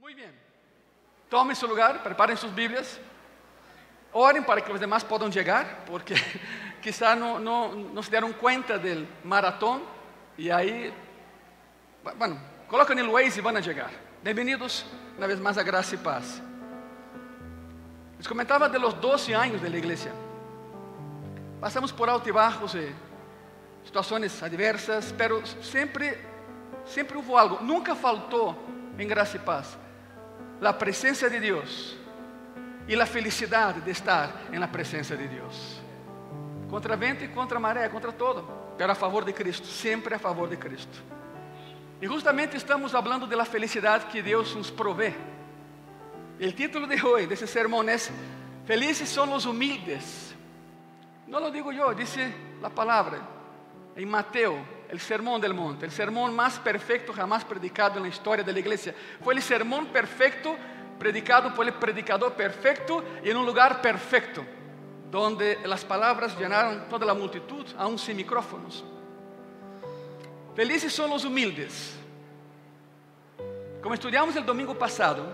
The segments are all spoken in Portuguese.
Muy bien. Tomem seu lugar, preparem suas Bíblias. Orem para que os demais possam chegar, porque quizá não, se deram conta do maratón. E aí, bueno, colocam no Waze e vão chegar. Bem-vindos, uma vez mais, a graça e paz. Les comentava de los 12 anos da igreja. Passamos por altibajos e situações adversas, pero sempre, sempre houve algo. Nunca faltou em graça e paz a presença de Deus e a felicidade de estar na presença de Deus. Contra vento e contra maré, contra todo, pero a favor de Cristo, sempre a favor de Cristo. E justamente estamos falando da felicidade que Deus nos provê. O título de hoje desse sermão é Felizes são os humildes. Não lo digo eu, dice a palavra em Mateus el sermón del monte, el sermón más perfecto jamás predicado en la historia de la iglesia. Fue el sermón perfecto predicado por el predicador perfecto y en un lugar perfecto, donde las palabras llenaron toda la multitud, aún sin micrófonos. Felices son los humildes. Como estudiamos el domingo pasado,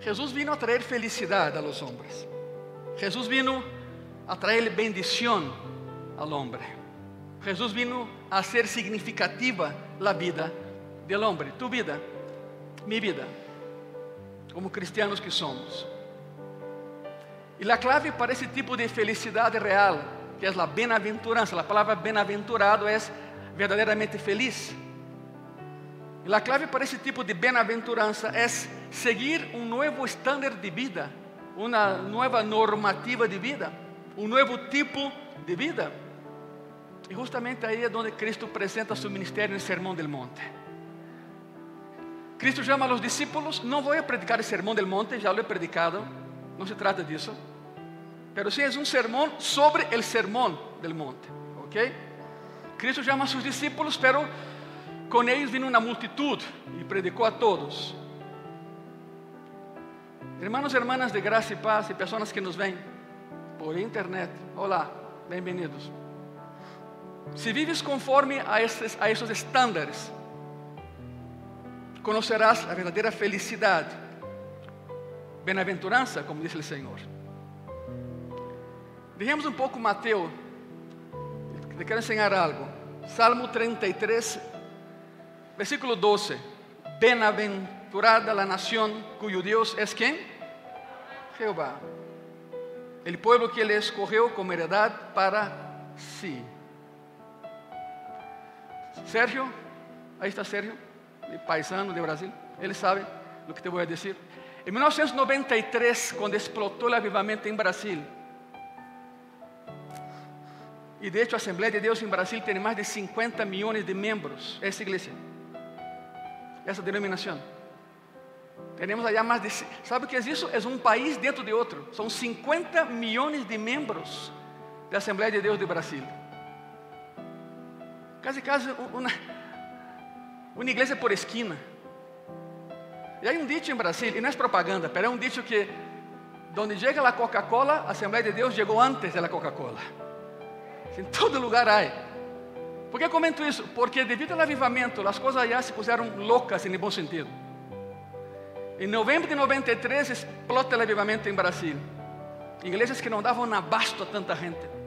Jesús vino a traer felicidad a los hombres. Jesús vino a traer bendición al hombre. Jesus vino a ser significativa a vida do homem, tu vida, minha vida, como cristianos que somos. E a clave para esse tipo de felicidade real, que é a bem-aventurança, a palavra bem-aventurado é verdadeiramente feliz. E a clave para esse tipo de bem-aventurança é seguir um novo estándar de vida, uma nova normativa de vida, um novo tipo de vida. E justamente aí é onde Cristo apresenta seu ministério no Sermão del Monte. Cristo chama a los discípulos, não vou predicar o Sermão del Monte, já lo he predicado, não se trata disso. Pero sim é um sermão sobre o Sermão del Monte, ok? Cristo chama a seus discípulos, pero com eles vino uma multitud e predicou a todos. Hermanos e hermanas de graça e paz e pessoas que nos veem por internet, olá, bem-vindos. Se vives conforme a esses, a esses estándares, conocerás a verdadeira felicidade, bem-aventurança, como diz o Senhor. Dejemos um pouco Mateus, te quero ensinar algo. Salmo 33, versículo 12. Bem-aventurada a nação cuyo Deus é quem? Jeová. El pueblo que ele escorreu como heredade para si. Sérgio, aí está Sérgio, paisano de Brasil, ele sabe do que te vou dizer. Em 1993, quando explotou o avivamento em Brasil, e de hecho a Assembleia de Deus em Brasil tem mais de 50 milhões de membros, essa igreja, essa denominação. Temos allá mais de. Sabe o que é isso? É um país dentro de outro. São 50 milhões de membros da Assembleia de Deus de Brasil. Casi, casi una, una iglesia por esquina. E aí um dicho em Brasil, e não é propaganda, pero é um dicho que donde chega a Coca-Cola, a Assembleia de Deus chegou antes da Coca-Cola. Em todo lugar há. Por que comento isso? Porque devido ao avivamento, as coisas já se puseram loucas em bom sentido. Em novembro de 93 explota o avivamento em Brasil. Igrejas que não davam abasto a tanta gente.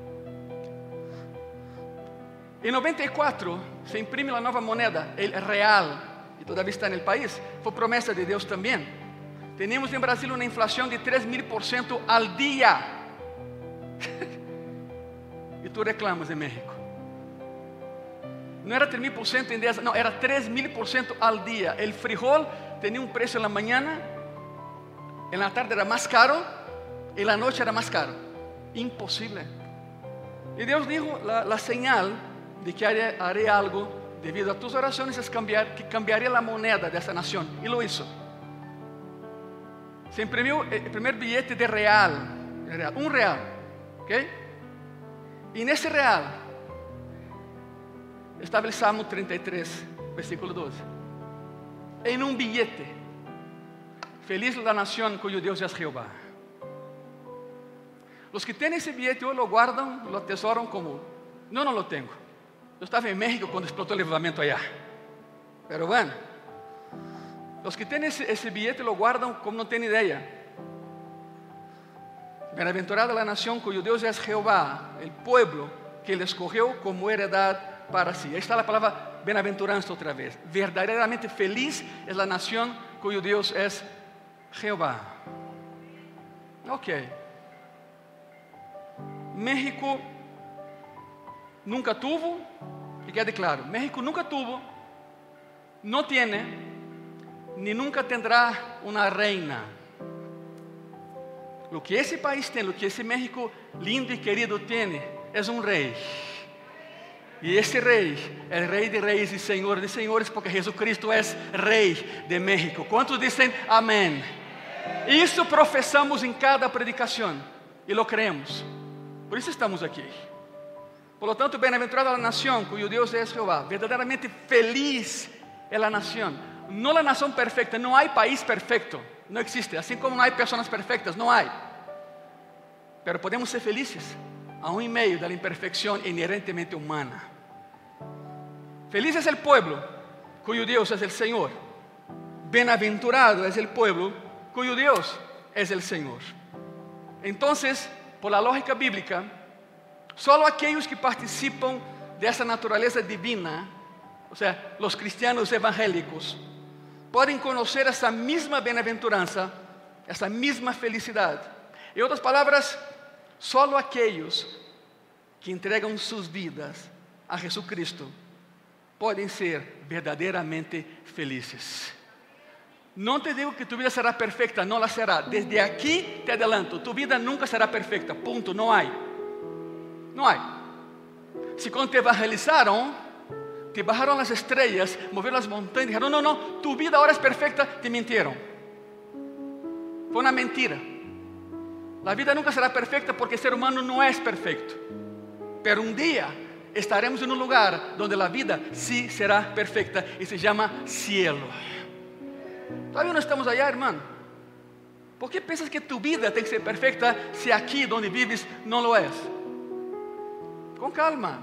Em 94 se imprime a nova moneda, o real, e todavia está no país. Foi promessa de Deus também. Temos em Brasil uma inflação de 3 mil por cento al dia. e tu reclamas em México. Não era 3 mil por cento em 10, não, era 3 mil por cento al dia. O frijol tinha um preço na manhã, na tarde era mais caro, e na noite era mais caro. Impossível. E Deus dijo la señal de que haré, algo debido a tus oraciones es cambiar, que cambiaré la moneda de esta nación. Y lo hizo. Se imprimió el primer billete de real, un real. ¿ok? Y en ese real estaba el Salmo 33, versículo 12. En un billete. Feliz la nación cuyo Dios es Jehová. Los que tienen ese billete hoy lo guardan, lo atesoran como, no, no lo tengo. Eu estava em México quando explotou o levamento allá. Pero bueno. Los que tienen ese, billete lo guardan como no tienen idea. Bienaventurada la nación cuyo Dios es Jehová, el pueblo que le escogió como heredad para sí. Ahí está la palabra bienaventuranza otra vez. Verdaderamente feliz es la nación cuyo Dios es Jehová. Ok. México nunca tuvo, y quede claro, México nunca tuvo, no tiene, ni nunca tendrá una reina. Lo que esse país tem, lo que esse México lindo e querido tem, é um rei. E esse rei é rei de reis e senhor de senhores, porque Jesucristo é rei de México. Quantos dizem amém? Isso professamos em cada predicação e lo creemos. Por isso estamos aqui. Por lo tanto, bem-aventurada a nação cujo Deus é Jeová. Verdadeiramente feliz é a nação. Não a nação perfeita, não há país perfeito. Não existe. Assim como não há pessoas perfeitas, não há. Pero podemos ser felizes, aún em meio da imperfeição inerentemente humana. Feliz é o pueblo cuyo Deus é o Senhor. Bienaventurado é o pueblo cuyo Deus é o Senhor. Então, por la lógica bíblica, solo aqueles que participam dessa natureza divina, ou seja, os cristianos evangélicos, podem conhecer essa mesma bem-aventurança, essa mesma felicidade. Em outras palavras, solo aqueles que entregam suas vidas a Jesus Cristo podem ser verdadeiramente felizes. Não te digo que tu vida será perfeita, não la será. Desde aqui te adelanto, tu vida nunca será perfeita. Ponto, não há. Não há. Se quando te evangelizaram, te bajaram as estrelas, moveram as montanhas, disseram: não, não, não, tu vida agora é perfeita, te mentiram. Foi uma mentira. A vida nunca será perfeita porque o ser humano não é perfeito. Pero um dia estaremos em um lugar onde a vida sí será perfeita e se chama cielo. Todavía não estamos allá, irmão. ¿Por que pensas que tu vida tem que ser perfeita se aqui onde vives não lo é? Com calma.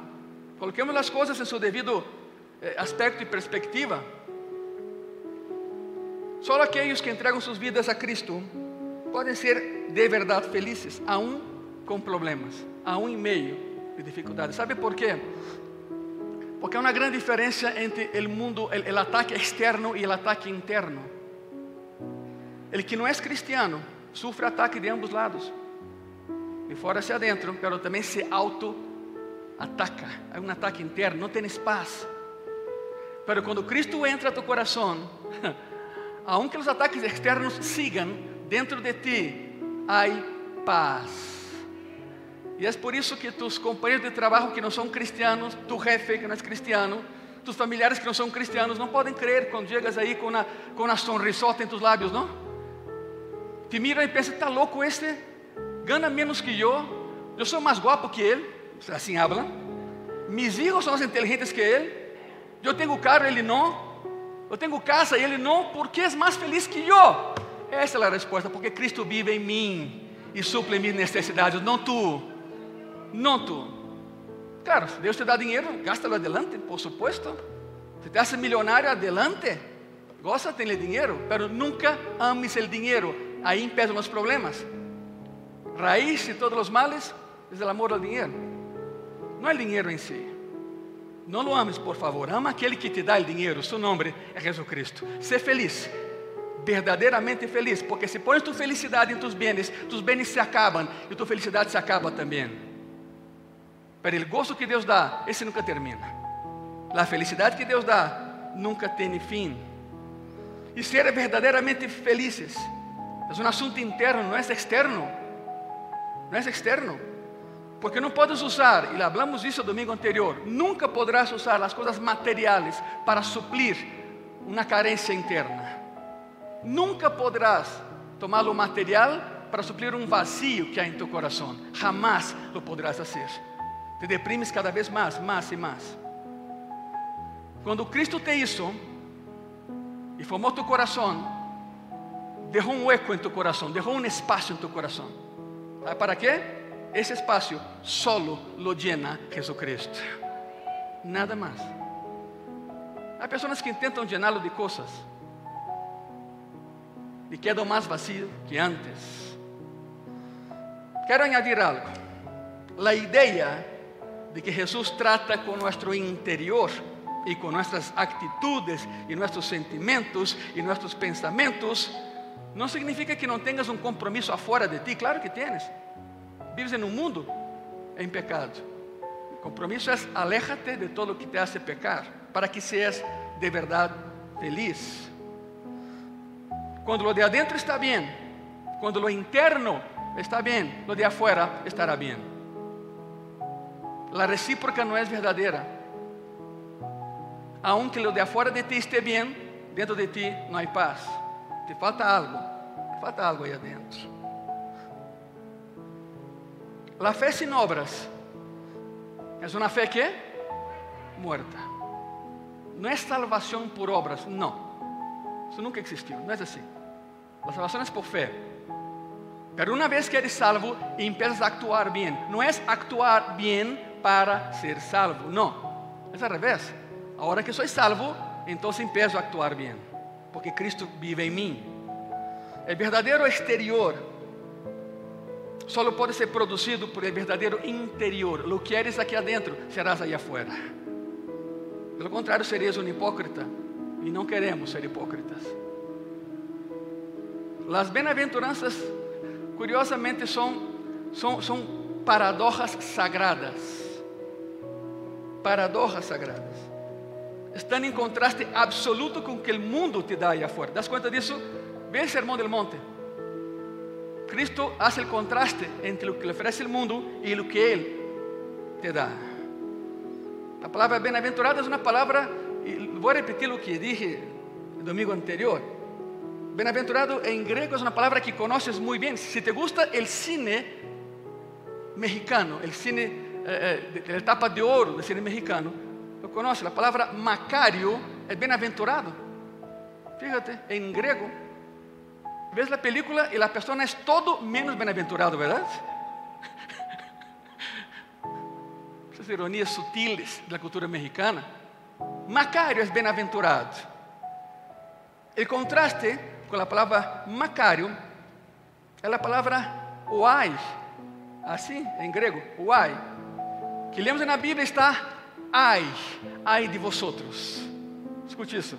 Coloquemos as coisas em seu devido eh, aspecto e perspectiva. Só aqueles que entregam suas vidas a Cristo podem ser de verdade felizes, aún com problemas, aún em meio de dificuldades. ¿Sabe por quê? Porque há uma grande diferença entre o mundo, o ataque externo e o ataque interno. El que não é cristiano sofre ataque de ambos lados, de fora hacia adentro, mas também se auto-ataca. Há um ataque interno, não tens paz. Mas quando Cristo entra a tu coração, aunque os ataques externos sigam, dentro de ti há paz. E é por isso que tus companheiros de trabalho que não são cristianos, tu jefe que não é cristiano, tus familiares que não são cristianos, não podem crer quando chegas aí com uma, com uma sonrisota em tus lábios, não? Te miram e pensam, está louco este? Gana menos que eu, eu sou mais guapo que ele, assim hablam. Mis hijos são mais inteligentes que ele, eu tenho carro, ele não. Eu tenho casa e ele não, porque é mais feliz que eu. Essa é a resposta, porque Cristo vive em mim e suple minhas necessidades, não tu, não tu. Claro, se Deus te dá dinheiro, gasta-lo adelante, por supuesto. Se te hace milionário, adelante. Gosta, tem dinheiro, mas nunca ames o dinheiro. Aí empiezan os problemas. Raiz de todos os males é o amor ao dinheiro. Não é o dinheiro em si. Não lo ames, por favor. Ama aquele que te dá o dinheiro. Seu nome é Jesus Cristo. Sé feliz. Verdadeiramente feliz. Porque se pones tu felicidade em tus bens, tus bens se acabam e tu felicidade se acaba também. Pero o gozo que Deus dá, esse nunca termina. A felicidade que Deus dá nunca tem fim. E ser verdadeiramente felizes é um assunto interno, não é externo. Não é externo. Porque não podes usar, e hablamos disso domingo anterior, nunca poderás usar as coisas materiais para suplir uma carência interna. Nunca poderás tomar o material para suplir um vazio que há em teu coração. Jamás lo poderás fazer. Te deprimes cada vez mais, mais e mais. Quando Cristo te hizo e formou tu coração, deixou um eco em tu coração, deixou um espaço em tu coração. ¿Sabe para quê? Esse espaço solo lo llena Jesucristo. Nada mais. Há pessoas que tentam llená-lo de coisas. y quedo más vacío que antes. Quiero añadir algo. La idea de que Jesús trata con nuestro interior y con nuestras actitudes y nuestros sentimientos y nuestros pensamientos, no significa que no tengas un compromiso afuera de ti. Claro que tienes. En un mundo en pecado. El compromiso es aléjate de todo lo que te hace pecar para que seas de verdad feliz. Cuando lo de adentro está bien, cuando lo interno está bien, lo de afuera estará bien. La recíproca no es verdadera. Aunque lo de afuera de ti esté bien, dentro de ti no hay paz. Te falta algo, te falta algo ahí adentro. La fe sin obras es una fe que muerta. No es salvación por obras, no. Eso nunca existió, no es así. La salvación es por fe. Pero una vez que eres salvo empiezas a actuar bien, no es actuar bien para ser salvo, no. Es al revés. Ahora que soy salvo, entonces empiezo a actuar bien, porque Cristo vive en mí. El verdadero exterior solo pode ser produzido por el verdadeiro interior. Lo que eres aqui adentro, serás aí afuera. Pelo contrário, serias um hipócrita. E não queremos ser hipócritas. As bem-aventuranças, curiosamente, são, são, são paradoxas sagradas. Paradoxas sagradas. Estão em contraste absoluto com o que o mundo te dá aí afuera. ¿Das conta disso? Ve o Sermão del Monte. Cristo hace el contraste entre lo que le ofrece el mundo y lo que Él te da. La palabra bienaventurada es una palabra, voy a repetir lo que dije el domingo anterior. Bienaventurado en griego es una palabra que conoces muy bien. Si te gusta el cine mexicano, el cine eh, de la etapa de oro del cine mexicano, lo conoces. La palabra Macario es bienaventurado. Fíjate, en griego ves la película y la persona es todo menos bienaventurado, ¿verdad? Esas ironías sutiles de la cultura mexicana. Es bienaventurado. El contraste con la palabra Macario es la palabra oai, así en griego, oai, que leemos en la Biblia está ai, ai de vosotros. Escute isso.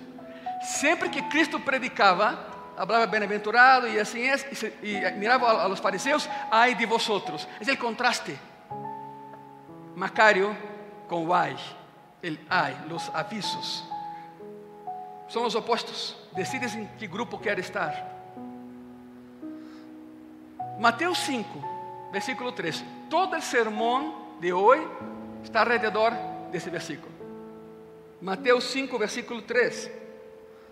Sempre que Cristo predicava, hablaba bienaventurado y así es, y, se, y miraba a, los fariseos, ay de vosotros. Es el contraste. Macario con ay, el ay, los avisos. Son los opuestos. Decides en qué grupo quiere estar. Mateo 5, versículo 3. Todo el sermón de hoy está alrededor de ese versículo. Mateo 5, versículo 3.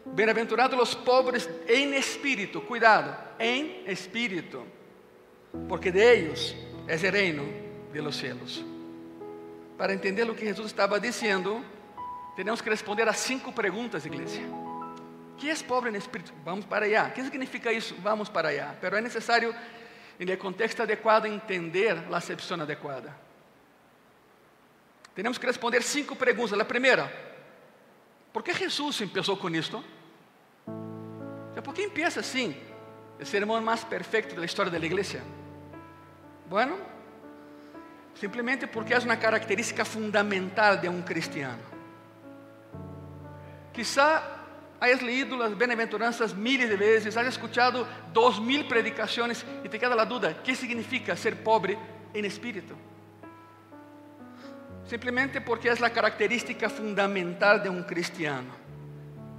Bem-aventurados os pobres em espírito, cuidado, em espírito, porque de ellos é o reino de los cielos. Para entender o que Jesus estava dizendo, temos que responder a cinco perguntas, igreja. que é pobre em espírito? Vamos para allá. O que significa isso? Vamos para allá. Pero é necessário, em contexto adequado, entender a acepção adequada. Temos que responder cinco perguntas. A primeira, ¿por que Jesus começou com isto? ¿Por qué empieza así el sermón más perfecto de la historia de la iglesia? Bueno, simplemente porque es una característica fundamental de un cristiano. Quizá hayas leído las bienaventuranzas miles de veces, hayas escuchado dos mil predicaciones y te queda la duda, ¿qué significa ser pobre en espíritu? Simplemente porque es la característica fundamental de un cristiano.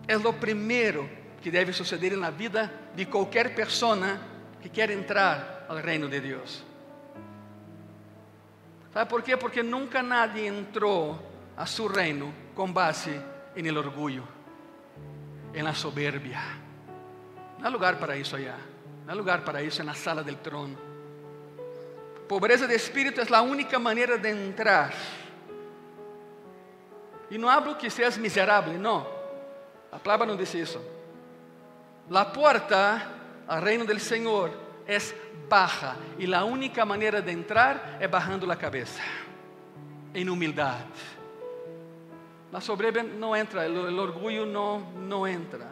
Es lo primero que deve suceder na vida de qualquer pessoa que quer entrar ao reino de Deus. ¿Sabe por quê? Porque nunca nadie entrou a su reino com base en el orgullo, en la soberbia. Não há lugar para isso allá. Não há lugar para isso na sala del trono. Pobreza de espírito é a única maneira de entrar. E não hablo que seas miserável, não. A palavra não diz isso. La puerta al reino del Señor es baja y la única manera de entrar es bajando la cabeza, en humildad. La soberbia no entra, el, orgullo no, no entra.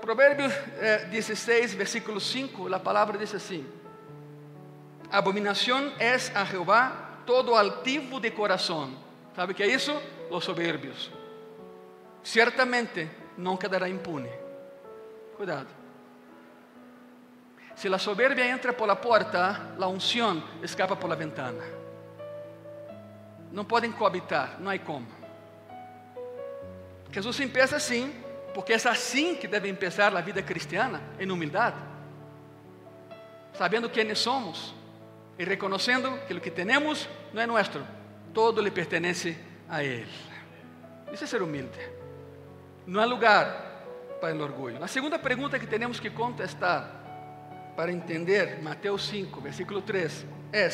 Proverbios eh, 16, versículo 5, la palabra dice así. Abominación es a Jehová todo altivo de corazón. ¿Sabe qué es eso? Los soberbios. Ciertamente no quedará impune. Cuidado. Si la soberbia entra por la puerta, la unción escapa por la ventana. No pueden cohabitar, no hay cómo. Jesús empieza así, porque es así que debe empezar la vida cristiana, en humildad. Sabiendo quiénes somos y reconociendo que lo que tenemos no es nuestro, todo le pertenece a Él. Isso é ser humilde. Não há lugar para o orgulho. A segunda pergunta que temos que contestar para entender Mateus 5, versículo 3, é: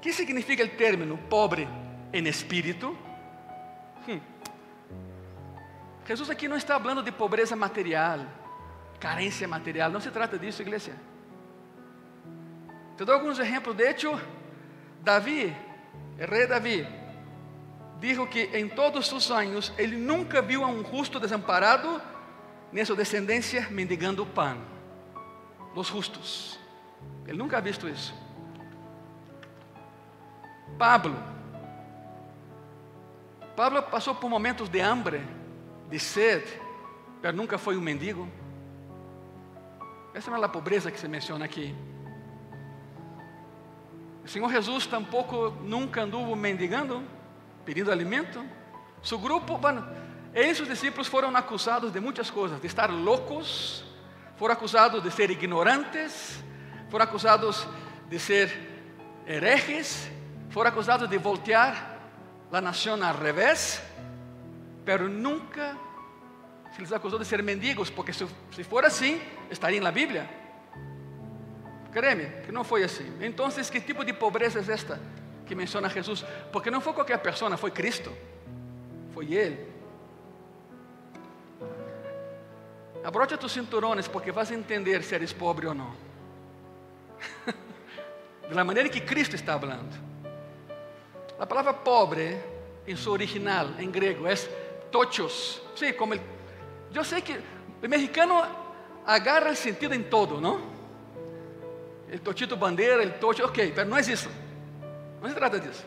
que significa o término pobre em espírito? Hum. Jesus aqui não está falando de pobreza material, carência material, não se trata disso, igreja. Te dou alguns exemplos. De hecho, Davi, o rei Davi, dijo que em todos sus anos ele nunca viu a um justo desamparado, nem a sua descendência mendigando pan. Los justos. Ele nunca ha visto isso. Pablo. Pablo passou por momentos de hambre, de sede, mas nunca foi um mendigo. Essa não é a pobreza que se menciona aqui. O Senhor Jesus tampouco nunca anduvo mendigando, pedindo alimento. Su grupo, bueno, ele e seus discípulos foram acusados de muitas coisas, de estar loucos, foram acusados de ser ignorantes, foram acusados de ser herejes, foram acusados de voltear a nação ao revés, pero nunca se les acusou de ser mendigos, porque se, se for assim, estaria na Bíblia. Créeme que não foi assim. Então, que tipo de pobreza é esta que menciona Jesus? Porque não foi qualquer pessoa, foi Cristo. Foi Ele. Abrocha tus cinturones porque vas a entender se eres pobre ou não. De la maneira que Cristo está falando. A palavra pobre, em seu original, em grego, é tochos. Sí, como el, eu sei que o mexicano agarra o sentido em todo, não? El tochito bandeira, el tocho, ok, mas não é isso. Não se trata disso.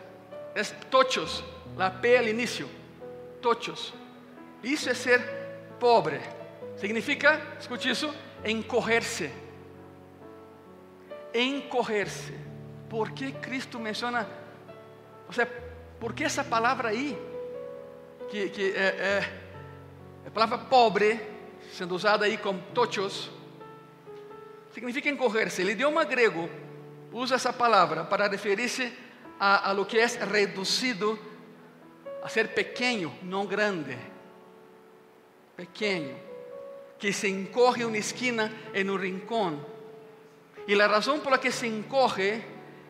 É tochos, la P al início. Tochos. Isso é ser pobre. Significa, escute isso, encorrer-se. Encorrer-se. Por que Cristo menciona? Ou seja, por que essa palavra aí, que, que é, é, a palavra pobre, sendo usada aí como tochos, significa encorrer-se. O idioma grego usa essa palavra para referir-se a, a lo que é reduzido a ser pequeno, não grande. Pequeno que se encoge una esquina en un rincón. Y la razón por la que se encoge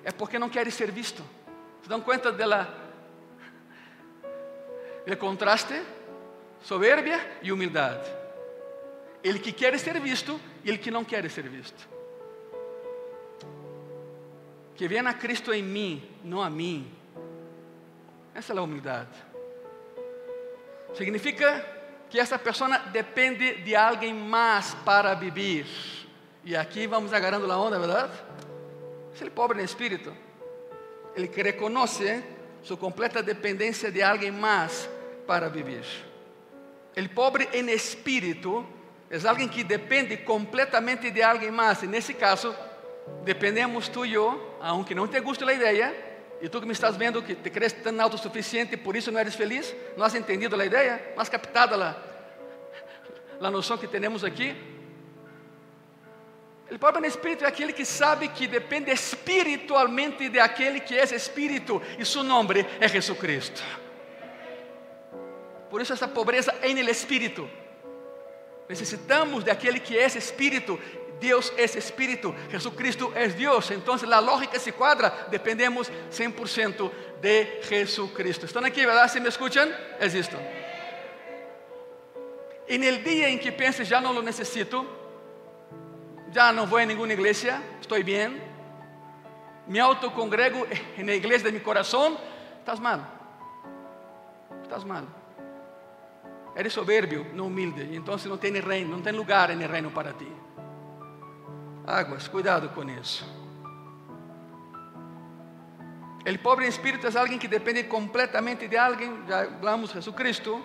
es porque no quiere ser visto. ¿Se dan cuenta de contraste? Soberbia y humildad. El que quiere ser visto y el que no quiere ser visto. Que vean a Cristo en mí, no a mí. Esa es la humildad. Significa que essa pessoa depende de alguém mais para viver. E aqui vamos agarrando a onda, verdade? Se ele é pobre no espírito, ele que reconhece sua completa dependência de alguém mais para viver. El pobre em espírito é alguém que depende completamente de alguém mais. E nesse caso, dependemos tu e eu, aunque não te guste a ideia, e tu que me estás vendo que te crees tão autossuficiente, por isso não eres feliz, não has entendido a ideia, não has captado a, noção que temos aqui. O pobre espírito é aquele que sabe que depende espiritualmente de aquele que é espírito, e seu nome é Jesucristo. Por isso, essa pobreza é no espírito. Necessitamos de aquele que é espírito Deus é Espírito, Jesucristo é Deus. Então, a lógica se quadra, dependemos 100% de Jesucristo. Estão aqui, verdade? Se me escutam? É isto. E no dia em que penses, já não lo necessito, já não vou em nenhuma igreja, estou bem, me autocongrego na igreja de meu coração, estás mal. Estás mal. Eres soberbio, no humilde, y entonces no tiene reino, no tiene lugar en el reino para ti. Aguas, cuidado con eso. El pobre en espíritu es alguien que depende completamente de alguien, ya hablamos de Jesucristo.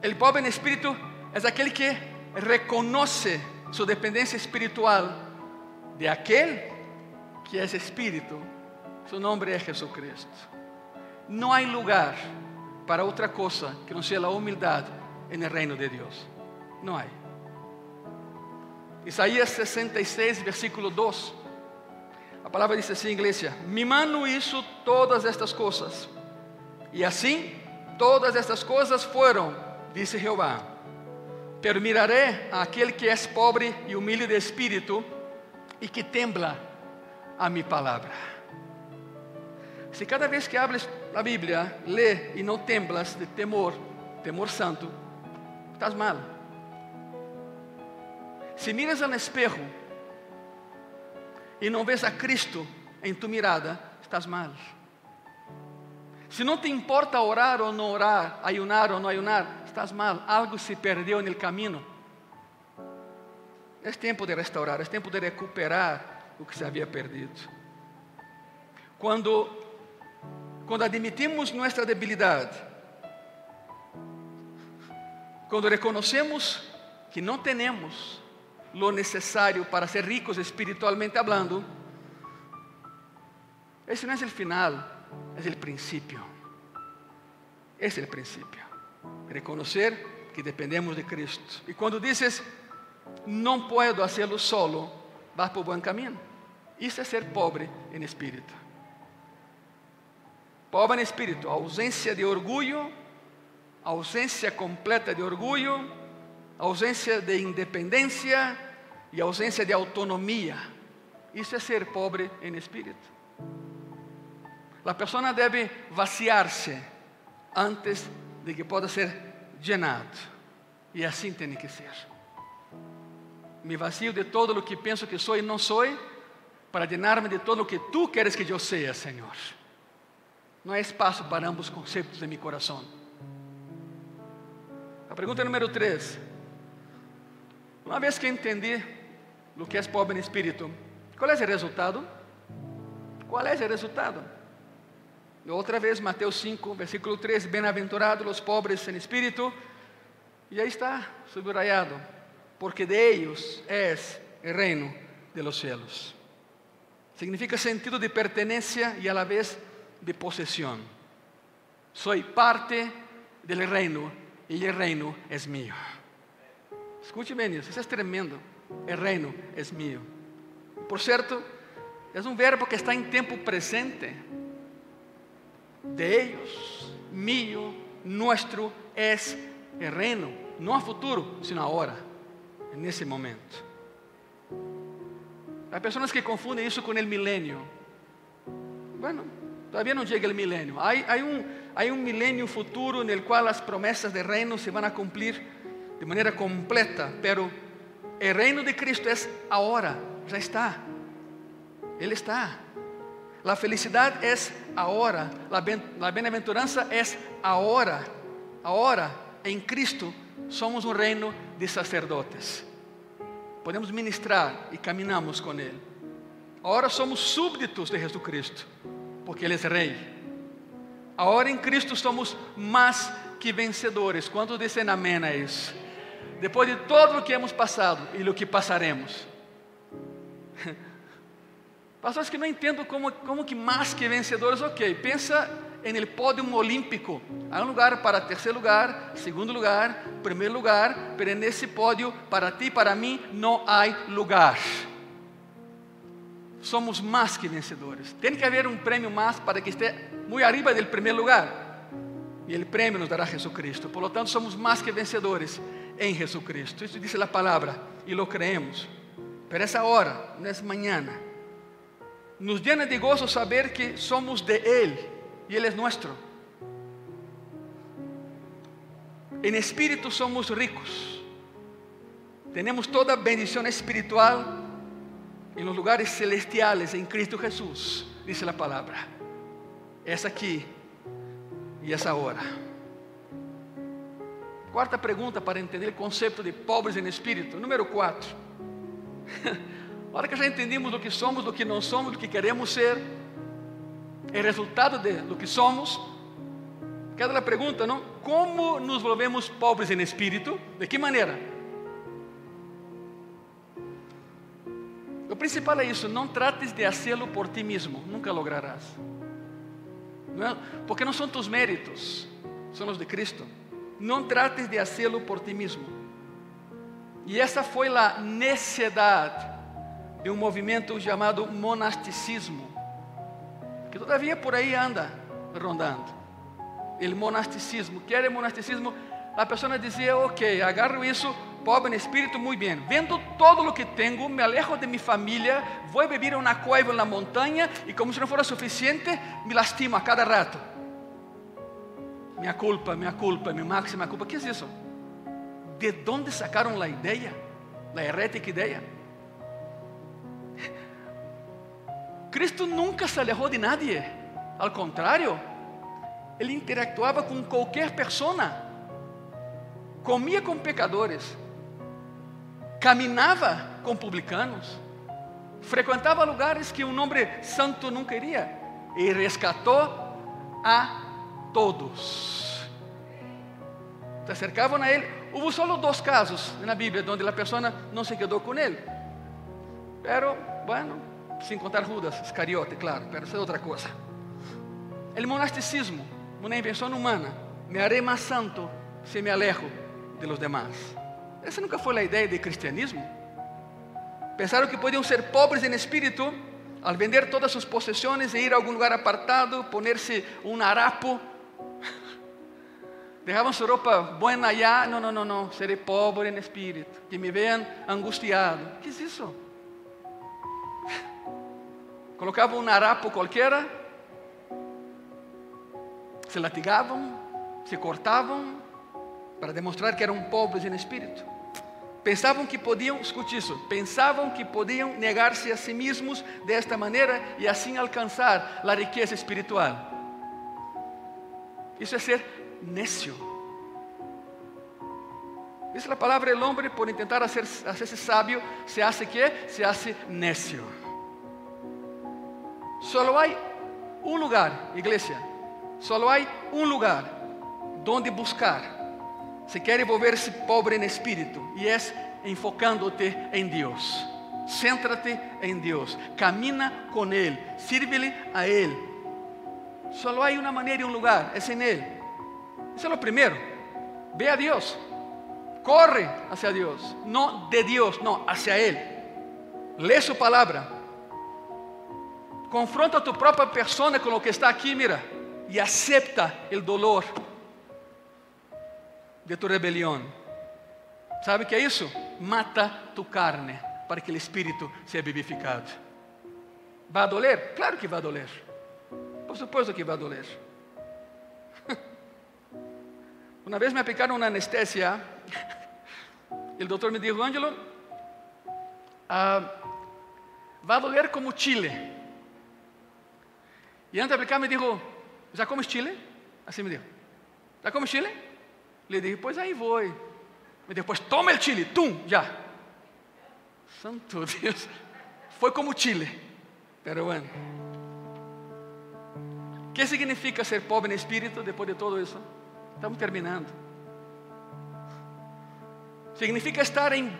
El pobre en espíritu es aquel que reconoce su dependencia espiritual de aquel que es espíritu. Su nombre es Jesucristo. No hay lugar para otra cosa que no sea la humildad en el reino de Dios. No hay. Isaías 66, versículo 2. A palavra diz assim, igreja: Mi mano hizo todas estas coisas, e assim todas estas coisas foram, disse Jeová. Pero miraré a aquele que é pobre e humilde de espírito e que tembla a mi palavra. Se cada vez que hables a Bíblia, lê e não temblas de temor, temor santo, estás mal. Se miras ao espejo e não vês a Cristo em tu mirada, estás mal. Se não te importa orar ou não orar, ayunar ou não ayunar, estás mal. Algo se perdeu no caminho. É tempo de restaurar, é tempo de recuperar o que se havia perdido. Quando, quando admitimos nossa debilidade, quando reconhecemos que não temos lo necesario para ser ricos espiritualmente hablando, ese no es el final, es el principio. Es el principio. Reconocer que dependemos de Cristo. Y cuando dices, no puedo hacerlo solo, vas por buen camino. Isso é ser pobre em espírito. Pobre em espírito, ausência de orgulho, ausência completa de orgulho, ausência de independência e ausência de autonomia. Isso é ser pobre em espírito. A pessoa deve vaciar-se antes de que possa ser llenado. E assim tem que ser. Me vacío de todo o que penso que sou e não sou, para llenar-me de todo o que tu queres que eu seja, Senhor. Não há espaço para ambos conceitos em meu coração. A pergunta número 3. Uma vez que entendi o que é pobre em espírito, qual é o resultado? Qual é o resultado? Outra vez, Mateus 5, versículo 3: Bem-aventurados os pobres em espírito, e aí está subrayado, porque de ellos é o reino de los cielos. Significa sentido de pertenencia e a la vez de posesión. Soy parte del reino e o reino é mío. Escute bem isso, isso é tremendo. O reino é mío. Por certo, é um verbo que está em tempo presente. De ellos, mío, nuestro é o reino, não a futuro, sino agora, nesse momento. Há pessoas que confundem isso com o milênio. Bueno, todavía não chega o milênio. Há, há, um, há um milênio futuro no qual as promessas de reino se vão a cumprir de maneira completa, pero o reino de Cristo é agora, já está. Ele está. A felicidade é agora, a bem-aventurança é agora. Agora, em Cristo, somos um reino de sacerdotes. Podemos ministrar e caminhamos com Ele. Agora somos súbditos de Jesucristo, porque Ele é Rei. Agora em Cristo somos mais que vencedores. Quantos dizem amém a isso? depois de todo o que hemos passado e o que passaremos. Pastores que não entendo como, como que mais que vencedores, ok, pensa em el pódio olímpico. Há um lugar para terceiro lugar, segundo lugar, primeiro lugar, pero nesse pódio, para ti e para mim, não há lugar. Somos mais que vencedores. Tem que haver um prêmio mais para que esteja muito arriba do primeiro lugar. E o prêmio nos dará Jesucristo. Por lo tanto, somos mais que vencedores em Jesucristo. Isso diz a palavra e lo creemos. Pero essa hora, nessa manhã, nos llena de gozo saber que somos de Ele e Ele é nosso. Em espírito somos ricos. Temos toda bendição espiritual em los lugares celestiales em Cristo Jesús, diz a palavra. Essa aqui e essa hora. Quarta pergunta para entender o conceito de pobres em espírito. Número 4. A hora que já entendimos do que somos, do que não somos, do que queremos ser, é resultado de do que somos. Queda a pergunta, não? Como nos volvemos pobres em espírito? De que maneira? O principal é isso, não trates de fazê-lo por ti mesmo, nunca lograrás. Não, porque não são tus méritos, são os de Cristo. Não trates de fazê-lo por ti mesmo. E essa foi a necessidade de um movimento chamado monasticismo, que todavia por aí anda rondando. O monasticismo, que era o monasticismo? A pessoa dizia, ok, agarro isso, pobre em espírito, muito bem. Vendo todo o que tenho, me alejo de minha família, vou beber uma cueva na montanha e, como se não fosse suficiente, me lastimo a cada rato. Minha culpa, minha culpa, minha máxima culpa. O que é isso? De onde sacaram a ideia? A herética ideia? Cristo nunca se alejou de nadie. Ao contrário, ele interactuava com qualquer pessoa, comia com pecadores, caminhava com publicanos, frequentava lugares que um homem santo não queria e resgatou a todos. Se acercavam a ele. Houve só dois casos na Bíblia onde a pessoa não se quedou com ele. Pero, bueno, sem contar Judas Iscariote, claro, pero isso é outra coisa. O monasticismo, uma invenção humana, me haré mais santo se me alejo de los demás. Essa nunca foi a ideia do cristianismo. Pensaram que podiam ser pobres em espírito al vender todas suas possessões e ir a algum lugar apartado, ponerse um harapo. Dejavam sua roupa boa allá. Não, não, não, não. Serei pobre em espírito. Que me vean angustiado. Que é isso? Colocavam um harapo qualquer, se latigavam, se cortavam, para demonstrar que eram pobres em espírito. Pensavam que podiam, escute isso, pensavam que podiam negar-se a si mesmos desta maneira e assim alcançar a riqueza espiritual. Isso é ser necio. Diz a palavra: el hombre por intentar hacerse sabio se hace que se hace necio. Solo há um lugar, igreja, solo há um lugar donde buscar se quer volver-se pobre em espírito e é enfocando-te em Deus. Céntrate em Deus, camina com Ele, sirve-lhe a Ele. Solo há uma maneira e um lugar, é em Ele. Isso é o primeiro. Ve a Deus, corre hacia Deus, não de Deus, não, hacia Ele. Lê Sua palavra Confronta a tu própria persona com o que está aqui, mira, e acepta o dolor de tu rebelião. ¿Sabe que isso? Mata tu carne para que o espírito seja vivificado. Vai doler? Claro que vai doler. Por supuesto que vai doler. Uma vez me aplicaram uma anestesia. O doutor me disse, Ângelo, ah, vai doler como Chile. E antes de aplicar me dijo, ¿ya comes chile? Assim me dijo, ¿ya comes chile? Le dije, pues aí vou. Dijo, pues toma el chile, tum, já. Santo Deus, foi como chile, pero bueno. O que significa ser pobre em espírito depois de todo isso? Estamos terminando. Significa estar em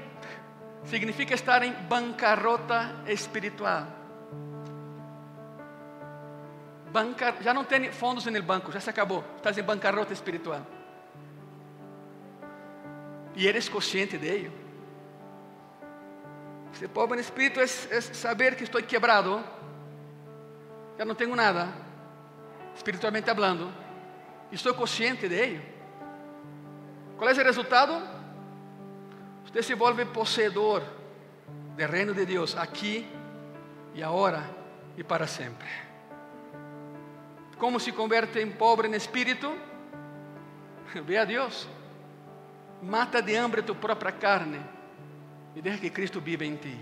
significa estar em bancarrota espiritual. Já não tem fundos no banco, já se acabou. Estás em bancarrota espiritual. E eres consciente de ello. Ser pobre no espírito é, é saber que estou quebrado, já não tenho nada, espiritualmente hablando, estou consciente de ello. Qual é o resultado? Você se volve possuidor do reino de Deus aqui e agora e para sempre. ¿Cómo se convierte en pobre en espíritu? Ve a Dios. Mata de hambre tu própria carne e deixa que Cristo viva em ti.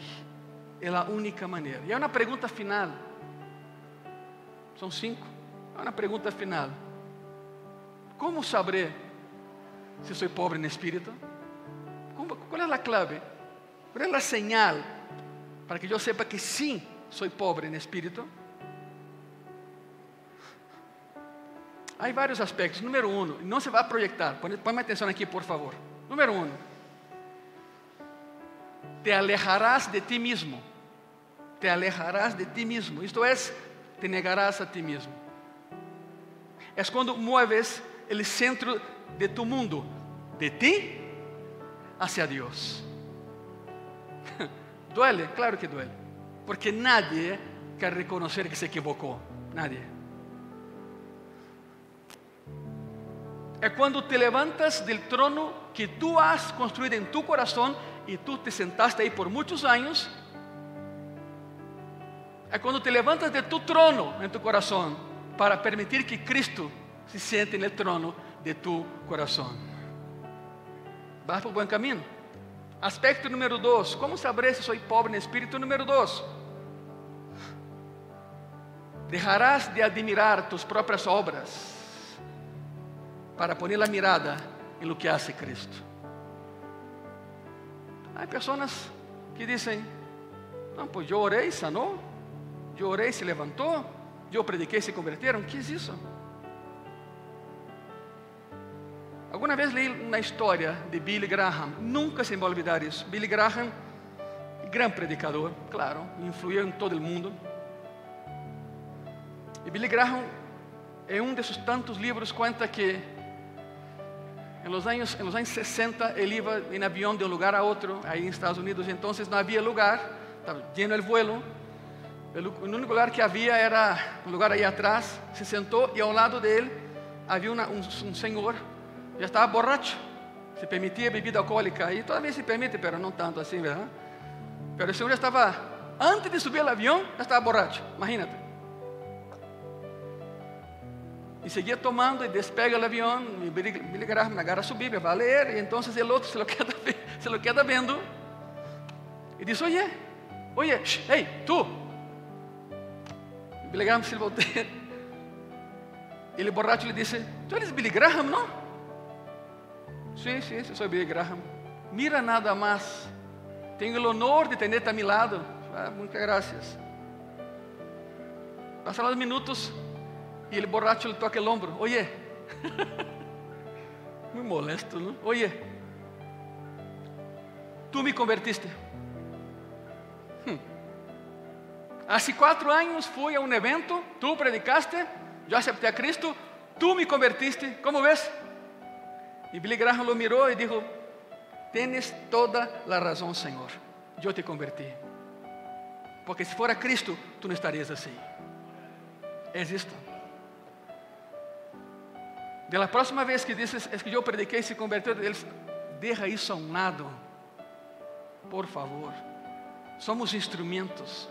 É a única maneira. E é uma pergunta final. São cinco. É uma pergunta final. Como saber si soy pobre en espíritu? ¿Cuál es la clave? ¿Cuál es la señal para que yo sepa que sí soy pobre en espíritu? Hay varios aspectos. Número uno, no se va a proyectar. Ponme atención aquí, por favor. Número uno, te alejarás de ti mismo. Te alejarás de ti mismo. Esto es, te negarás a ti mismo. Es cuando mueves el centro de tu mundo, de ti hacia Dios. duele, claro que duele. Porque nadie quiere reconocer que se equivocó. Nadie. Es cuando te levantas del trono que tú has construido en tu corazón y tú te sentaste ahí por muchos años. Es cuando te levantas de tu trono en tu corazón para permitir que Cristo se siente en el trono de tu corazón. Vas por buen camino. Aspecto número dos. ¿Cómo sabré si soy pobre en espíritu? Número dos. Dejarás de admirar tus propias obras para poner la mirada en lo que hace Cristo. Hay personas que pues yo oré y sanó, yo oré y se levantó, yo prediqué y se convirtieron. ¿Qué es eso? Alguna vez leí una historia de Billy Graham, nunca se me a olvidar eso. Billy Graham, gran predicador, claro, influyó en todo el mundo. Y Billy Graham, en uno de sus tantos libros, cuenta que En los, años, en los años 60 él iba en avión de un lugar a otro, ahí en Estados Unidos, entonces no había lugar, estaba lleno el vuelo. El, único lugar que había era un lugar ahí atrás. Se sentó y a un lado de él un, un señor, ya estaba borracho, se permitía bebida alcohólica, y todavía se permite, pero no tanto así, ¿verdad? Pero el señor ya estaba, antes de subir al avión, ya estaba borracho, imagínate. Y seguía tomando y despega el avión. Y Billy Graham agarra su Biblia, va a. Y entonces el otro se lo queda, se lo queda viendo. Y dice: Oye, oye, hey, tú. Billy Graham se voltea. Y el borracho le dice: Tú eres Billy Graham, ¿no? Sí, sí, soy Billy Graham. Mira nada más. Tengo el honor de tenerte a mi lado. Ah, muchas gracias. Pasaron los minutos. Y el borracho le toca el hombro. Oye, muy molesto, ¿no? Oye, tú me convertiste. Hmm. Hace cuatro años fui a un evento, tú predicaste, yo acepté a Cristo, tú me convertiste. ¿Cómo ves? Y Billy Graham lo miró y dijo, tienes toda la razón, Señor. Yo te convertí. Porque si fuera Cristo, tú no estarías así. Es esto. De la próxima vez que dices, es que yo prediqué y se convirtió, deja eso a un lado. Por favor. Somos instrumentos,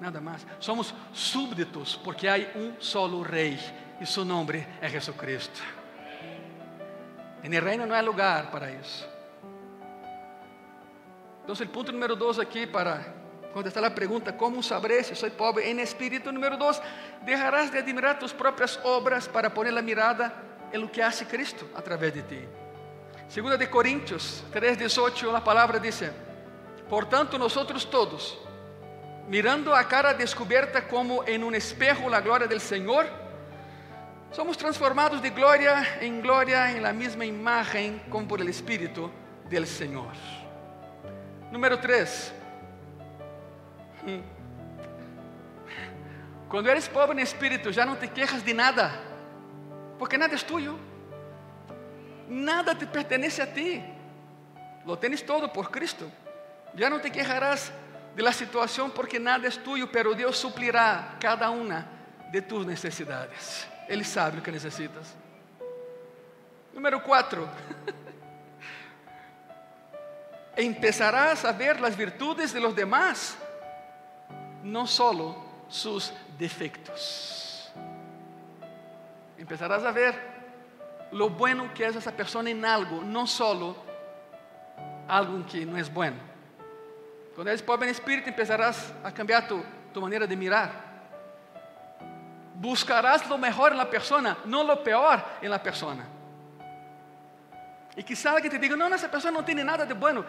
nada más. Somos súbditos, porque hay un solo rey y su nombre es Jesucristo. En el reino no hay lugar para eso. Entonces el punto número dos aquí para contestar la pregunta, ¿cómo sabré si soy pobre en espíritu? Número dos, dejarás de admirar tus propias obras para poner la mirada en lo que hace Cristo a través de ti. Segunda de Corintios 3:18, la palabra dice, por tanto nosotros todos, mirando a cara descubierta como en un espejo la gloria del Señor, somos transformados de gloria en gloria en la misma imagen como por el Espíritu del Señor. Número 3. Cuando eres pobre en espíritu, ya no te quejas de nada porque nada es tuyo. Nada te pertenece a ti. Lo tienes todo por Cristo. Ya no te quejarás de la situación porque nada es tuyo, pero Dios suplirá cada una de tus necesidades. Él sabe lo que necesitas. Número cuatro. Empezarás a ver las virtudes de los demás, no solo sus defectos empezarás a ver lo bueno que es esa persona en algo, no solo algo que no es bueno. Cuando eres pobre en espíritu, empezarás a cambiar tu, tu manera de mirar. Buscarás lo mejor en la persona, no lo peor en la persona. E quizá alguém te diga, não, essa pessoa não tem nada de bueno.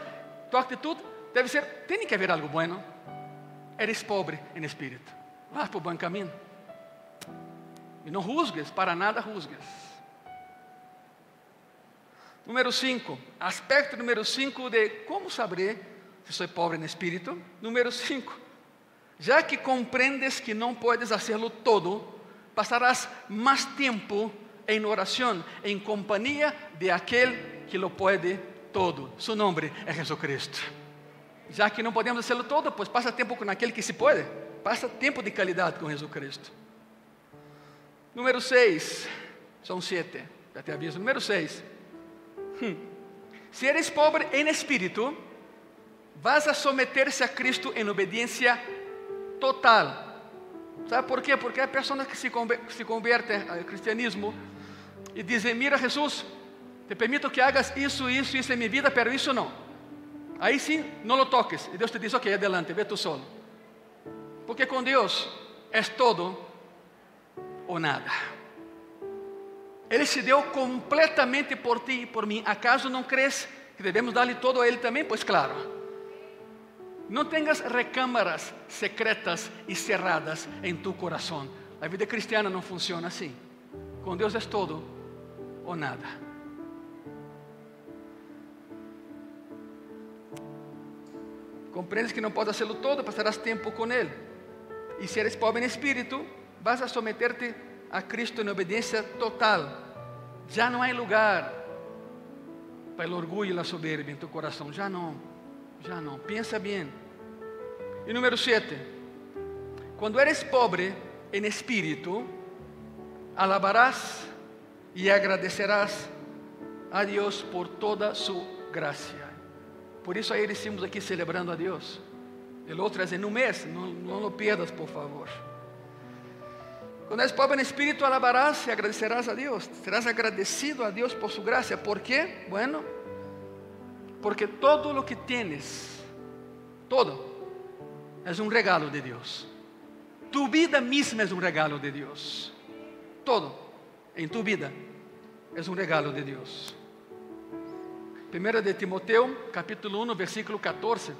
Tua atitude deve ser, tem que haver algo bueno. Eres pobre em espírito. Vas por bom caminho. E não juzgues, para nada juzgues. Número 5, aspecto número 5 de como saber se sou pobre em espírito. Número 5, já que compreendes que não puedes hacerlo todo, passarás mais tempo em oração, em companhia de aquele que lo pode todo. Su nome é Jesucristo. Já que não podemos hacerlo todo, pues passa tempo com aquele que se pode. Passa tempo de qualidade com Jesucristo. Número 6, são sete, já te aviso. Número 6, hum. se eres pobre em espírito, vas a someter-se a Cristo em obediência total. ¿Sabe por quê? Porque há pessoas que se convertem ao cristianismo e dizem: Mira, Jesus, te permito que hagas isso, isso, isso em minha vida, pero isso não. Aí sim, não lo toques. E Deus te diz: Ok, adelante, ve tu solo. Porque com Deus é todo ou nada. Ele se deu completamente por ti e por mim. ¿Acaso não crees que devemos dar-lhe todo a Ele também? Pois claro. Não tenhas recâmaras secretas e cerradas em tu coração. A vida cristiana não funciona assim. Com Deus é todo ou nada. Compreendes que não podes hacerlo todo, passarás tempo com Ele. E se eres pobre em espírito, vas a someterte a Cristo em obediência total. Já não há lugar para o orgulho e a soberbia em tu coração. Já não, já não. Pensa bem. E número 7. Quando eres pobre em espírito, alabarás e agradecerás a Deus por toda sua graça. Por isso aí estamos aqui celebrando a Deus. O outro é um mês, não, não lo pierdas, por favor. Quando és pobre em espírito, alabarás e agradecerás a Deus. Serás agradecido a Deus por sua graça. ¿Por quê? Bueno, porque todo lo que tienes, todo, és um regalo de Deus. Tu vida mesma é um regalo de Deus. Todo em tu vida é um regalo de Deus. 1 de Timoteo, capítulo 1, versículo 14.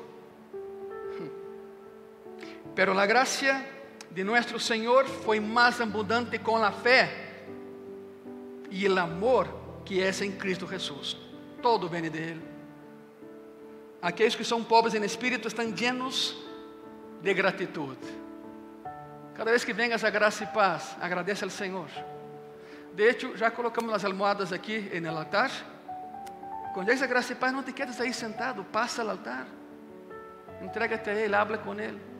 Pero la gracia de nuestro Señor foi mais abundante com a fé e o amor que é em Cristo Jesus. Todo vem de Ele. Aqueles que são pobres em espírito estão llenos de gratitud. Cada vez que vengas a graça e paz, agradece ao Senhor. De hecho, já colocamos as almohadas aqui el altar. Quando llegues a graça e paz, não te quedes aí sentado, passa ao altar. Entrégate a Ele, habla com Ele.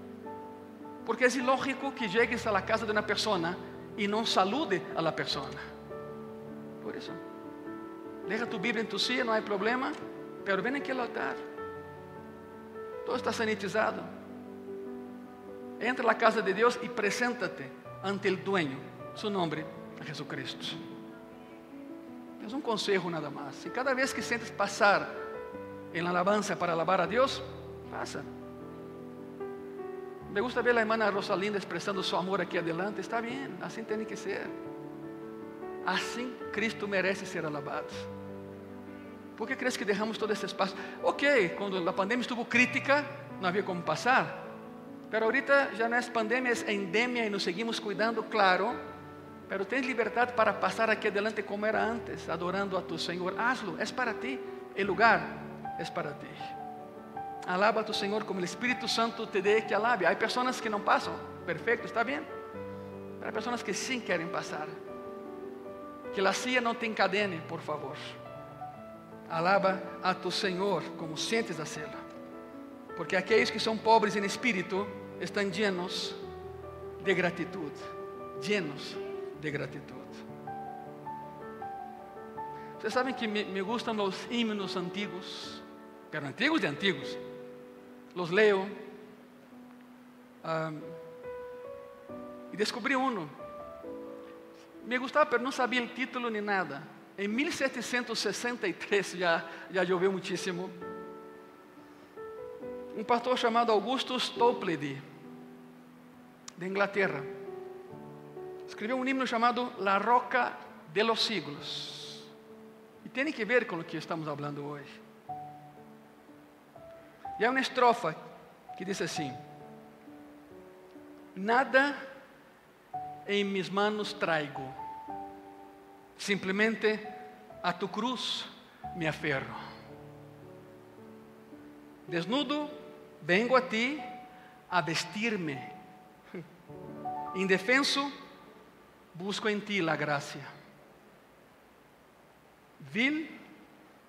Porque é ilógico que llegues a la casa de uma pessoa e não salude a la persona. Por isso, deja tu Bíblia em tu silla, não há problema, pero ven aqui ao altar. Todo está sanitizado. Entra na casa de Deus e presenta-te ante o dueño. Su nome é Jesucristo. É um conselho nada mais. E cada vez que sentes passar em alabança para alabar a Deus, passa. Me gusta ver a irmã Rosalinda expressando seu amor aqui adelante. Está bem, assim tem que ser. Assim Cristo merece ser alabado. Por que crees que derramos todo esse espaço? Ok, quando a pandemia estuvo crítica, não havia como passar. Pero ahorita já não é pandemia, é endemia e nos seguimos cuidando, claro. Pero tens liberdade para passar aqui adelante como era antes, adorando a tu Senhor. Hazlo, é para ti. O lugar é para ti. Alaba a tu Senhor como o Espírito Santo te dê que alabe. Há pessoas que não passam, perfeito, está bem. Há pessoas que sim querem passar. Que a cia não te encadene, por favor. Alaba a tu Senhor como sentes a cela. Porque aqueles que são pobres em espírito estão llenos de gratitud, llenos de gratitud. Vocês sabem que me, me gustam os himnos antigos, pero antigos de antigos. Los leo. Um, e descobri um. Me gostava, pero não sabia o título nem nada. Em 1763, já, já choveu muitíssimo. Um pastor chamado Augustus Toplady de Inglaterra. Escreveu um himno chamado La Roca de los Siglos. E tem que ver com o que estamos falando hoje. E há uma estrofa que diz assim: Nada em mis manos traigo, simplesmente a tu cruz me aferro. Desnudo, vengo a ti a vestir-me. Indefenso, busco em ti la gracia. Vil,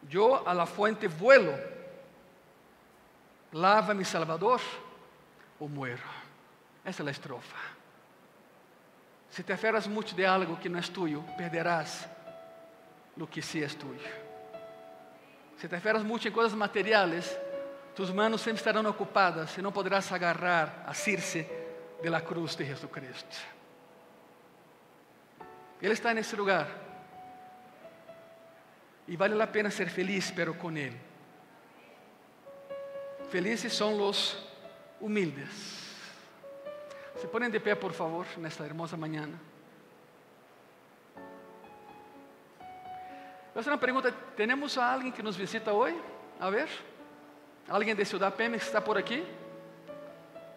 yo a la fuente vuelo. Lava mi Salvador o muero. Essa é a estrofa. Se te aferras muito de algo que não é tuyo, perderás lo que sí es tuyo. Se te aferras muito em coisas materiais, tus manos sempre estarão ocupadas e não poderás agarrar, asirse de la cruz de Jesucristo. Ele está nesse lugar. E vale a pena ser feliz, pero com Ele. Felizes são os humildes. Se ponem de pé, por favor, nesta hermosa manhã. Vou fazer uma pergunta: temos alguém que nos visita hoje? A ver. Alguém de Ciudad Pemex está por aqui?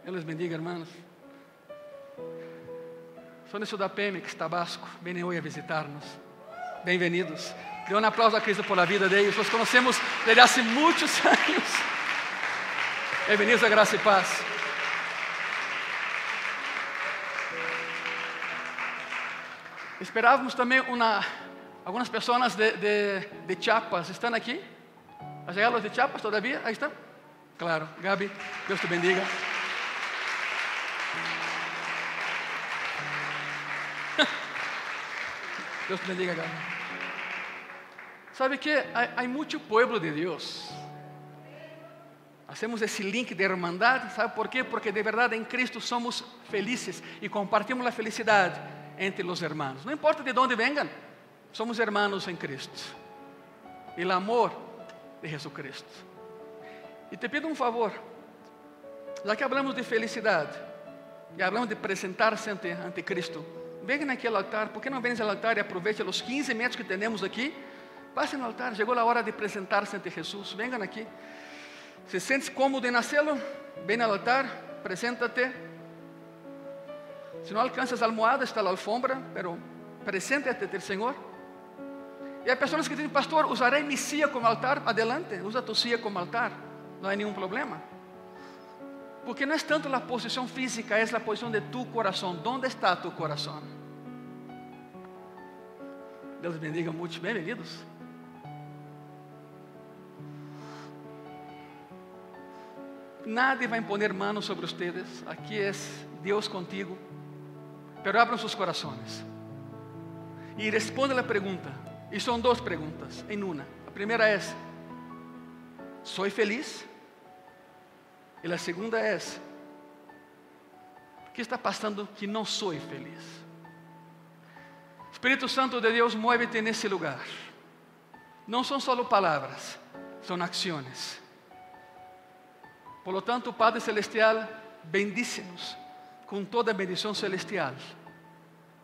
Deus bendiga, hermanos. São de Ciudad Pemex, Tabasco. Vêm hoje a visitar-nos. Bem-vindos. Dê um aplauso a Cristo por a vida deles. Nós conhecemos desde há muitos anos. Bem-vindos a Graça e Paz. Esperávamos também uma, algumas pessoas de, de, de Chiapas. Estão aqui? ¿Ha llegado de Chiapas todavía? Ahí están. Claro, Gaby, Dios te bendiga. Dios te bendiga, Gaby. ¿Sabe? Hay, hay mucho pueblo de Dios. Hacemos esse link de irmandade, sabe por quê? Porque de verdade em Cristo somos felizes e compartimos a felicidade entre os irmãos. Não importa de onde venham, somos irmãos em Cristo. E o amor de Jesucristo. E te pido um favor, já que hablamos de felicidade, e hablamos de apresentar-se ante, ante Cristo, venha naquele altar, por que não vens ao altar e aproveite os 15 metros que temos aqui? Passe no altar, chegou a hora de apresentar-se ante Jesus, venham aqui. Se sentes cômodo em hacerlo, ven ao altar, apresenta-te. Se não alcanças a almohada, está a alfombra, pero preséntate ante o Senhor. E há pessoas que dizem, pastor, usarei mi silla como altar. Adelante, usa tu silla como altar. Não há nenhum problema. Porque não é tanto a posição física, é a posição de tu coração. Onde está tu coração? Deus bendiga muito. Bem-vindos. Nadie vai imponer manos sobre ustedes. Aqui é Deus contigo. Pero abram seus corações. E responda a pergunta. E são duas perguntas em uma. A primeira é: ¿Soy feliz? E a segunda é: ¿Qué está passando que não sou feliz? Espírito Santo de Deus, muévete nesse lugar. Não são só palavras, são ações. Por lo tanto, Padre Celestial, bendícenos com toda a bendição celestial.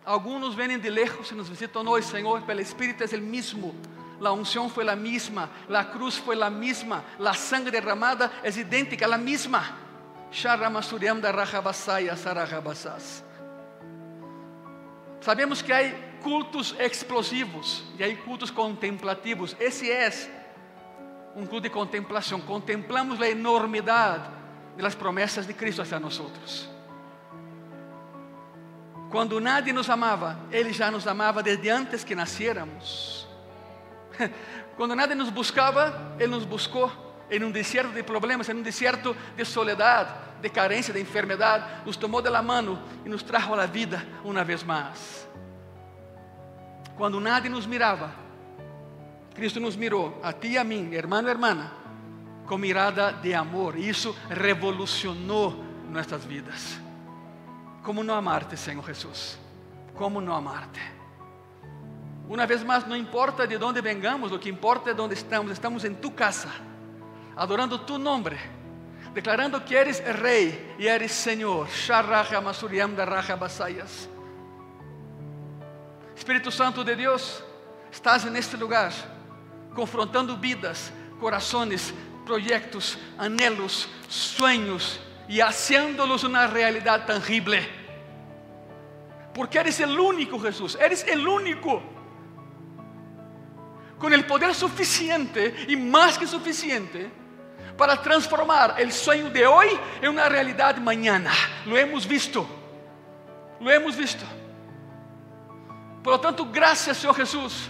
Algunos vienen de lejos y nos visitan hoy, Señor, pero el Espíritu es el mismo. La unción fue la misma, la cruz fue la misma, la sangre derramada es idéntica, la misma. Sabemos que hay cultos explosivos e hay cultos contemplativos. Esse é um culto de contemplação. Contemplamos a enormidade das promessas de Cristo hacia nós. Quando nadie nos amava, Ele já nos amava desde antes que nasciéramos. Quando nadie nos buscava, Ele nos buscou em um deserto de problemas, em um deserto de soledade, de carência, de enfermidade. Nos tomou de la mano e nos trajo a la vida uma vez mais. Quando nadie nos mirava, Cristo nos mirou, a ti e a mim, hermano e hermana, com mirada de amor. E isso revolucionou nossas vidas. Como não amarte, Senhor Jesus? Como não amarte? Uma vez mais, não importa de onde vengamos, o que importa é onde estamos. Estamos em tu casa, adorando tu nome, declarando que eres Rei e eres Senhor. Espírito Santo de Deus, estás neste lugar. Confrontando vidas, corazones, proyectos, anhelos, sueños y haciéndolos una realidad tangible. Porque eres el único Jesús, eres el único con el poder suficiente y más que suficiente para transformar el sueño de hoy en una realidad mañana. Lo hemos visto, lo hemos visto. Por lo tanto, gracias Señor Jesús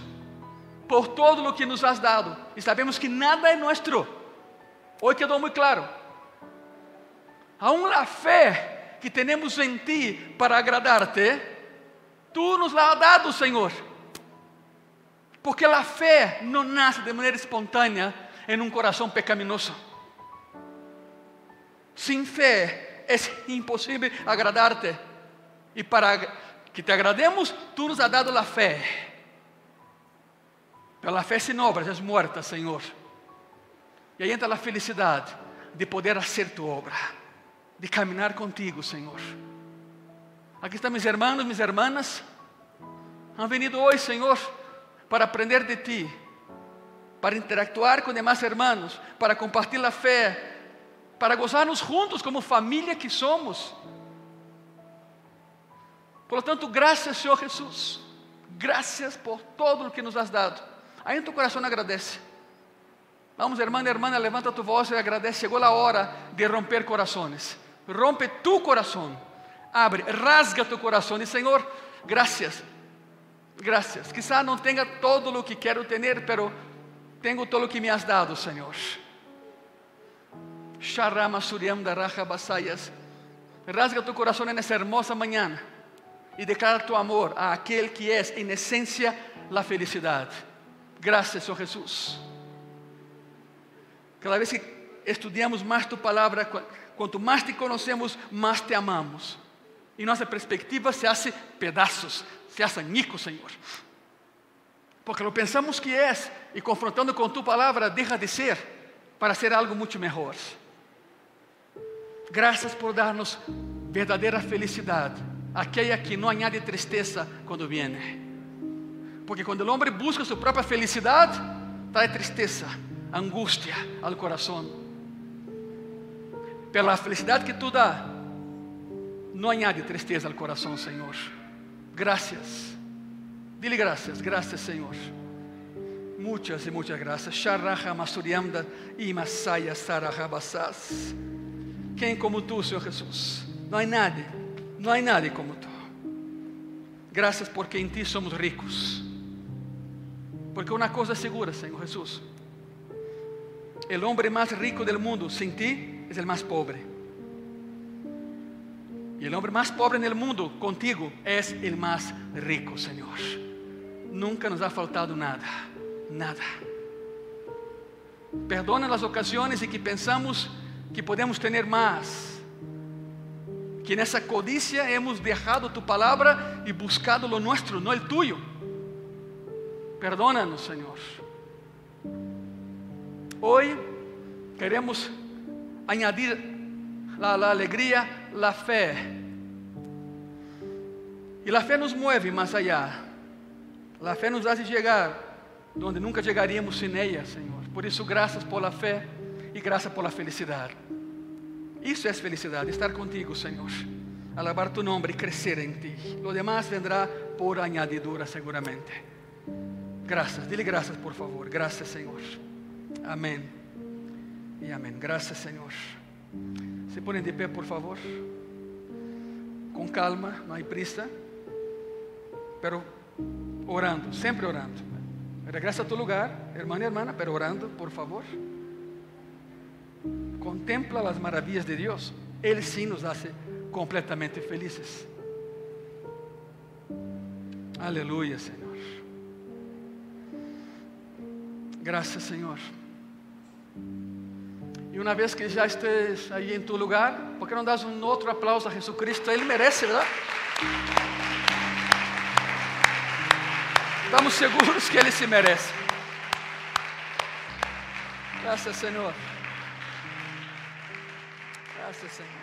por todo lo que nos has dado. Y sabemos que nada es nuestro. Hoy quedó muy claro. Aún la fe que tenemos en ti para agradarte, tú nos la has dado, Señor. Porque a fé não nasce de maneira espontânea em um coração pecaminoso. Sem fé é impossível agradar-te. E para que te agrademos, tu nos has dado a fé. Pela fé sem obras és morta, Senhor. E aí entra a felicidade de poder fazer tua obra, de caminhar contigo, Senhor. Aqui estão meus irmãos, minhas irmãs. Han venido hoje, Senhor para aprender de ti, para interactuar com demais irmãos, para compartilhar a fé, para gozarmos juntos como família que somos. Por lo tanto, graças, Senhor Jesus. Graças por todo o que nos has dado. Aí em tu coração agradece. Vamos, irmã, irmã, levanta tu voz e agradece. Chegou a hora de romper corações. Rompe tu coração. Abre, rasga tu coração. E Senhor, graças gracias. Quizá no tenga todo lo que quiero tener, pero tengo todo lo que me has dado, Señor. Sharama Suriam Raja Basayas. Rasga tu corazón en esa hermosa mañana y declara tu amor a aquel que es en esencia la felicidad. Gracias, oh Jesús. Cada vez que estudiamos más tu palabra, cuanto más te conocemos, más te amamos. Y nuestra perspectiva se hace pedazos, se hace añicos, Señor. Porque lo pensamos que es y confrontando con tu palabra deja de ser para ser algo mucho mejor. Gracias por darnos verdadera felicidad, aquella que no añade tristeza cuando viene. Porque cuando el hombre busca su propia felicidad, trae tristeza, angustia al corazón. Pero la felicidad que tú das, no añade tristeza al corazón, Señor. Gracias. Dile gracias, gracias Señor. Muchas y muchas gracias. Sharaja Masuriamda y Masaya Sarajabasas. Quem como tú, Senhor Jesus? Não há nadie, não há nadie como tú. Graças porque em ti somos ricos. Porque uma coisa é segura, Senhor Jesus. O homem mais rico do mundo, sem ti, é o mais pobre. Y el hombre más pobre en el mundo contigo es el más rico, Señor. Nunca nos ha faltado nada, nada. Perdona las ocasiones en que pensamos que podemos tener más. Que en esa codicia hemos dejado tu palabra y buscado lo nuestro, no el tuyo. Perdónanos, Señor. Hoy queremos añadir la, la alegría la fe. E a fé nos move mais allá. A fé nos hace chegar onde nunca chegaríamos sem ela, Senhor. Por isso, graças por la fé e graças por la felicidade. Isso é felicidade, estar contigo, Senhor. Alabar tu nome e crescer em ti. Lo demás vendrá por añadidura, seguramente. Graças, dile graças, por favor. Graças, Senhor. Amém. E amém. Graças, Senhor. Se ponen de pé, por favor. Com calma, não há prisa. Pero orando, sempre orando. Regresa a tu lugar, irmã e irmã, pero orando, por favor. Contempla as maravilhas de Deus. Ele sim nos hace completamente felizes. Aleluia, Senhor. Graças, Senhor. E uma vez que já estés aí em tu lugar, por que não das um outro aplauso a Jesus Cristo? Ele merece, verdade? Estamos seguros que Ele se merece. Graças, Senhor. Graças, Senhor.